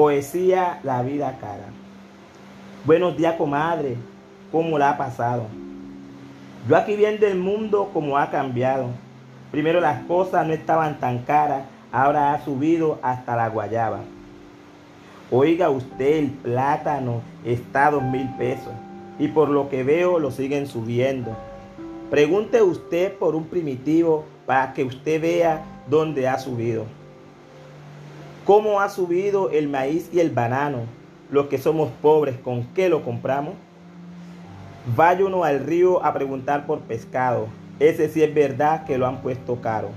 Poesía La vida cara. Buenos días, comadre. ¿Cómo la ha pasado? Yo aquí viendo el mundo como ha cambiado. Primero las cosas no estaban tan caras, ahora ha subido hasta la guayaba. Oiga usted, el plátano está a dos mil pesos y por lo que veo lo siguen subiendo. Pregunte usted por un primitivo para que usted vea dónde ha subido. ¿Cómo ha subido el maíz y el banano? Los que somos pobres, ¿con qué lo compramos? Vaya uno al río a preguntar por pescado. Ese sí es verdad que lo han puesto caro.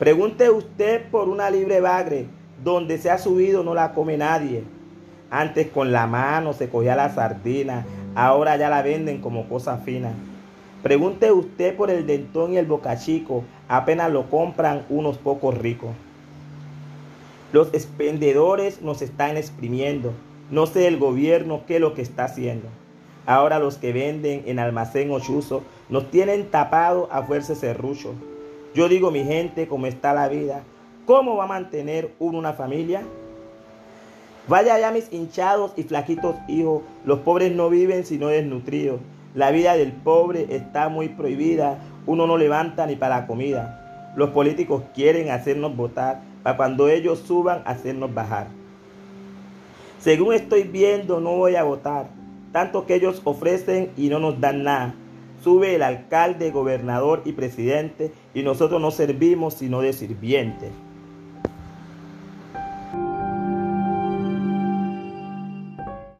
Pregunte usted por una libre bagre donde se ha subido no la come nadie. Antes con la mano se cogía la sardina, ahora ya la venden como cosa fina. Pregunte usted por el dentón y el bocachico, apenas lo compran unos pocos ricos. Los expendedores nos están exprimiendo. No sé el gobierno qué es lo que está haciendo. Ahora los que venden en almacén o chuzo nos tienen tapado a fuerza serrucho. Yo digo, mi gente, cómo está la vida, ¿Cómo va a mantener uno una familia? Vaya ya mis hinchados y flaquitos hijos, los pobres no viven sino desnutridos. La vida del pobre está muy prohibida, uno no levanta ni para la comida. Los políticos quieren hacernos votar para cuando ellos suban hacernos bajar. Según estoy viendo, no voy a votar, tanto que ellos ofrecen y no nos dan nada. Sube el alcalde, gobernador y presidente y nosotros no servimos sino de sirvientes.